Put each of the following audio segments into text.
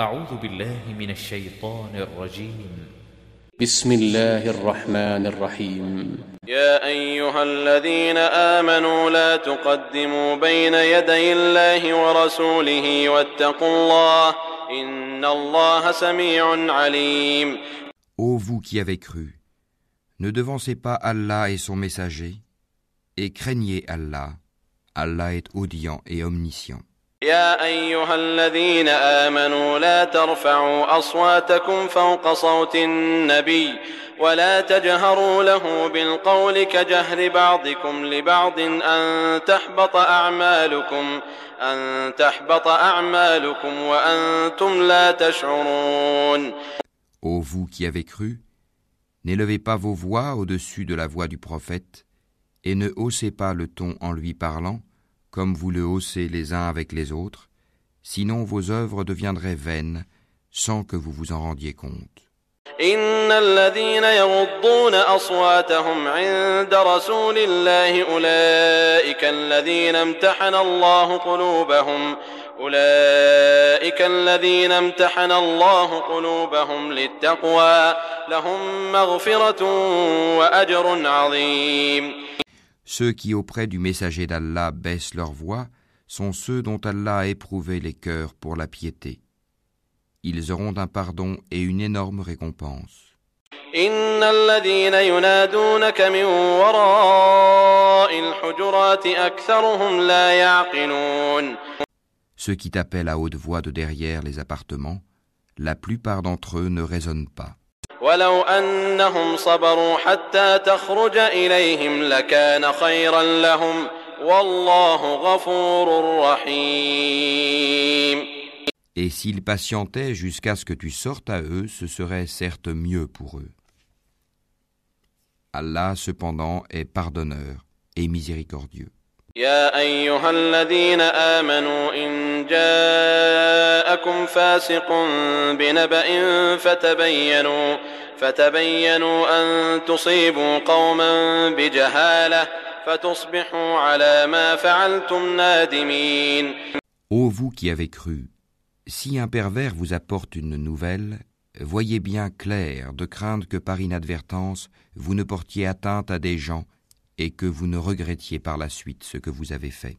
أعوذ بالله من الشيطان الرجيم بسم الله الرحمن الرحيم يا أيها الذين آمنوا لا تقدموا بين يدي الله ورسوله واتقوا الله إن الله سميع عليم Ô vous qui avez cru, ne devancez pas Allah et son messager, et craignez Allah. Allah est audient et omniscient. يا أيها الذين آمنوا لا ترفعوا أصواتكم فوق صوت النبي ولا تجهروا له بالقول كجهر بعضكم لبعض أن تحبط أعمالكم أن تحبط أعمالكم وأنتم لا تشعرون Ô vous qui avez cru, n'élevez pas vos voix au-dessus de la voix du prophète, et ne haussez pas le ton en lui parlant, comme vous le haussez les uns avec les autres, sinon vos œuvres deviendraient vaines sans que vous vous en rendiez compte. إن الذين يغضون أصواتهم عند رسول الله أولئك الذين امتحن الله قلوبهم أولئك الذين امتحن الله قلوبهم للتقوى لهم مغفرة وأجر عظيم Ceux qui auprès du messager d'Allah baissent leur voix sont ceux dont Allah a éprouvé les cœurs pour la piété. Ils auront un pardon et une énorme récompense. إن الذين ينادونك من وراء الحجرات أكثرهم لا يعقلون Ceux qui t'appellent à haute voix de derrière les appartements, la plupart d'entre eux ne raisonnent pas. ولو أنهم صبروا حتى تخرج إليهم لكان خيرا لهم والله غفور رحيم Et s'ils patientaient jusqu'à ce que tu sortes à eux, ce serait certes mieux pour eux. Allah cependant est pardonneur et miséricordieux. يا أيها الذين آمنوا إن جاءكم فاسق بنبأ فتبينوا فتبينوا أن تصيبوا قوما بجهالة فتصبحوا على ما فعلتم نادمين Ô vous qui avez cru, si un pervers vous apporte une nouvelle, voyez bien clair de craindre que par inadvertance vous ne portiez atteinte à des gens et que vous ne regrettiez par la suite ce que vous avez fait.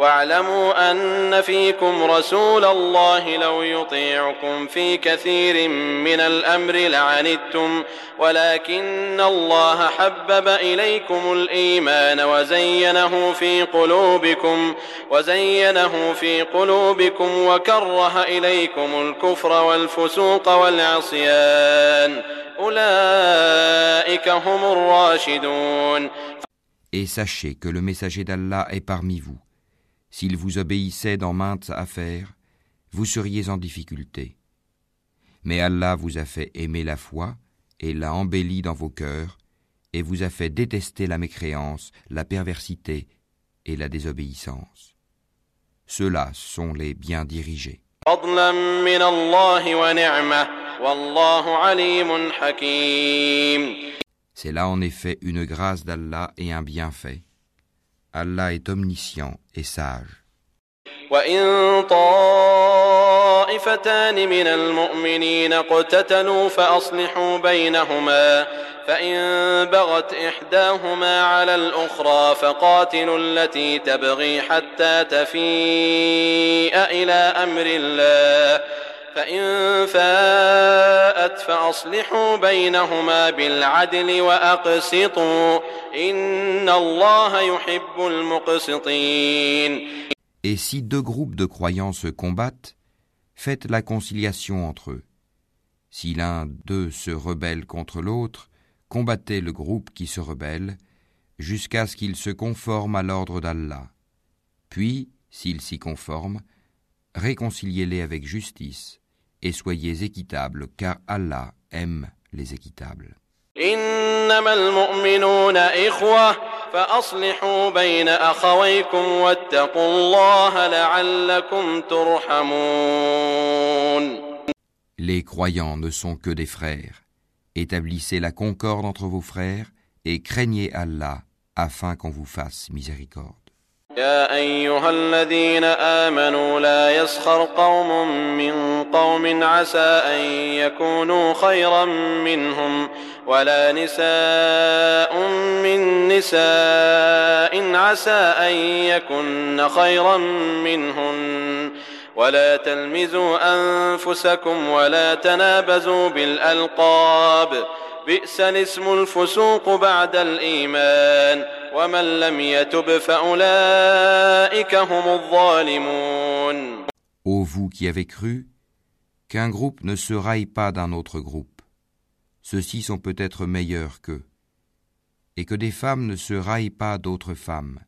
واعلموا أن فيكم رسول الله لو يطيعكم في كثير من الأمر لعنتم ولكن الله حبب إليكم الإيمان وزينه في قلوبكم وزينه في قلوبكم وكره إليكم الكفر والفسوق والعصيان أولئك هم الراشدون Et sachez que le messager d'Allah est parmi vous. S'il vous obéissait dans maintes affaires, vous seriez en difficulté. Mais Allah vous a fait aimer la foi et l'a embellie dans vos cœurs, et vous a fait détester la mécréance, la perversité et la désobéissance. Ceux-là sont les bien dirigés. C'est là en effet une grâce d'Allah et un bienfait. Allah est omniscient et sage. وإن طائفتان من المؤمنين اقتتلوا فأصلحوا بينهما فإن بغت إحداهما على الأخرى فقاتلوا التي تبغي حتى تفيء إلى أمر الله فإن فاءت فأصلحوا بينهما بالعدل وأقسطوا إن الله يحب المقسطين Et si deux groupes de croyants se combattent, faites la conciliation entre eux. Si l'un d'eux se rebelle contre l'autre, combattez le groupe qui se rebelle, jusqu'à ce qu'il se conforme à l'ordre d'Allah. Puis, s'il s'y conforme, réconciliez-les avec justice, et soyez équitables, car Allah aime les équitables. Les croyants ne sont que des frères. Établissez la concorde entre vos frères et craignez Allah afin qu'on vous fasse miséricorde. يا أيها الذين آمنوا لا يسخر قوم من قوم عسى أن يكونوا خيرا منهم ولا نساء من نساء عسى أن يكن خيرا منهن ولا تلمزوا أنفسكم ولا تنابزوا بالألقاب بئس الاسم الفسوق بعد الإيمان ومن لم يتب فأولئك هم الظالمون Ô vous qui avez cru, qu'un groupe ne se raille pas d'un autre groupe. Ceux-ci sont peut-être meilleurs qu'eux. Et que des femmes ne se raillent pas d'autres femmes.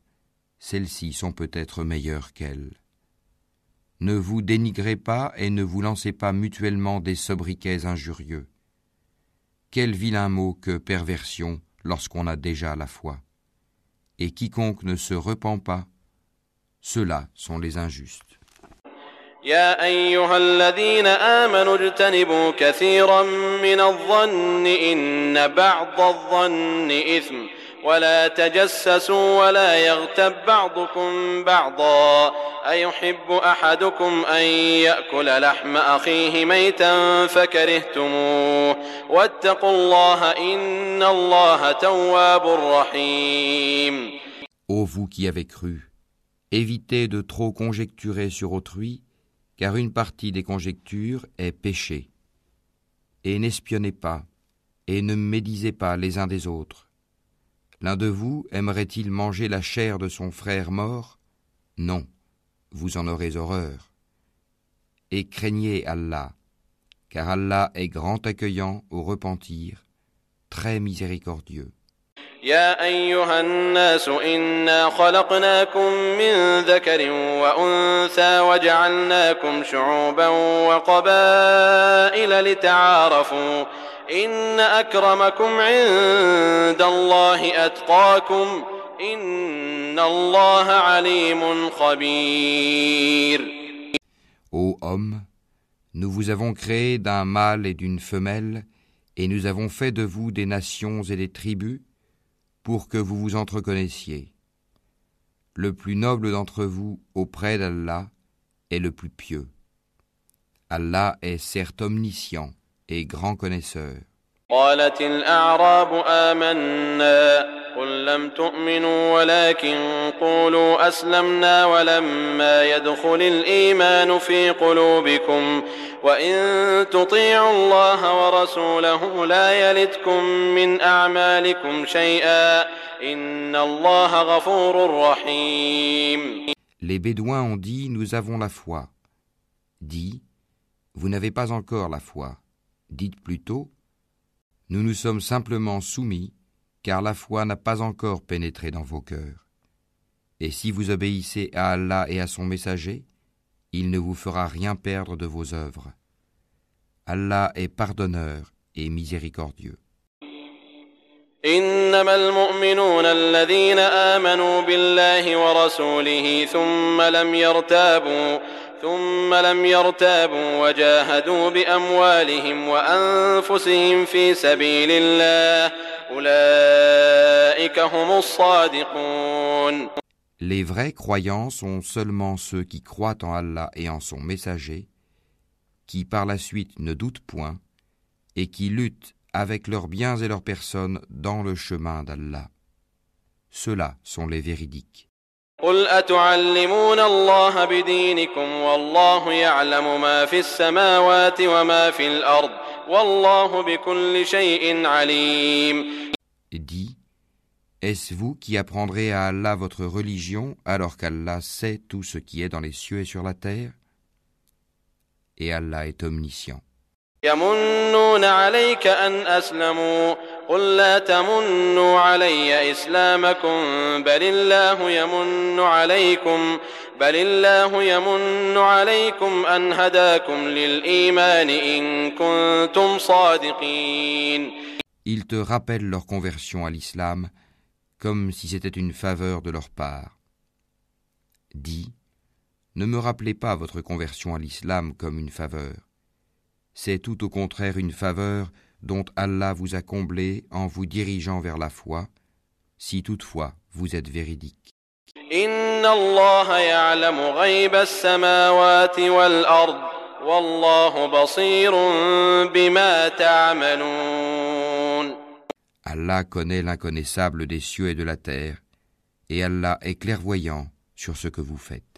Celles-ci sont peut-être meilleures qu'elles. Ne vous dénigrez pas et ne vous lancez pas mutuellement des sobriquets injurieux. Quel vilain mot que perversion lorsqu'on a déjà la foi. Et quiconque ne se repent pas, ceux-là sont les injustes. يا أيها الذين آمنوا اجتنبوا كثيرا من الظن إن بعض الظن إثم ولا تجسسوا ولا يغتب بعضكم بعضا أيحب أحدكم أن يأكل لحم أخيه ميتا فكرهتموه واتقوا الله إن الله تواب رحيم Ô vous qui avez cru, évitez de trop conjecturer sur autrui, car une partie des conjectures est péché. Et n'espionnez pas, et ne médisez pas les uns des autres. L'un de vous aimerait-il manger la chair de son frère mort Non, vous en aurez horreur. Et craignez Allah, car Allah est grand accueillant au repentir, très miséricordieux. يا أيها الناس إنا خلقناكم من ذكر وأنثى وجعلناكم شعوبا وقبائل لتعارفوا إن أكرمكم عند الله أتقاكم إن الله عليم خبير Ô homme, nous vous avons créé d'un mâle et d'une femelle, et nous avons fait de vous des nations et des tribus, pour que vous vous entreconnaissiez. Le plus noble d'entre vous auprès d'Allah est le plus pieux. Allah est certes omniscient et grand connaisseur. قالت الأعراب آمنا قل لم تؤمنوا ولكن قولوا أسلمنا ولما يدخل الإيمان في قلوبكم وإن تطيعوا الله ورسوله لا يلتكم من أعمالكم شيئا إن الله غفور رحيم Les Bédouins ont dit Nous avons la foi. Dit Vous n'avez pas encore la foi. Dites plutôt Nous nous sommes simplement soumis, car la foi n'a pas encore pénétré dans vos cœurs. Et si vous obéissez à Allah et à son messager, il ne vous fera rien perdre de vos œuvres. Allah est pardonneur et miséricordieux. إنما المؤمنون الذين آمنوا بالله ورسوله ثم لم يرتابوا ثم لم يرتابوا وجاهدوا بأموالهم وأنفسهم في سبيل الله أولئك هم الصادقون Les vrais croyants sont seulement ceux qui croient en Allah et en son messager, qui par la suite ne doutent point, et qui luttent avec leurs biens et leurs personnes dans le chemin d'Allah. Ceux-là sont les véridiques. قل أتعلمون الله بدينكم والله يعلم ما في السماوات وما في الأرض والله بكل شيء عليم Dis, est-ce vous qui apprendrez à Allah votre religion alors qu'Allah sait tout ce qui est dans les cieux et sur la terre Et Allah est omniscient. يمنون عليك أن أسلموا قل لا تمنوا علي إسلامكم بل الله يمن عليكم بل الله يمن عليكم أن هداكم للإيمان إن كنتم صادقين Ils te rappellent leur conversion à l'islam comme si c'était une faveur de leur part. Dis, ne me rappelez pas votre conversion à l'islam comme une faveur. C'est tout au contraire une faveur dont Allah vous a comblé en vous dirigeant vers la foi, si toutefois vous êtes véridique. Allah connaît l'inconnaissable des cieux et de la terre, et Allah est clairvoyant sur ce que vous faites.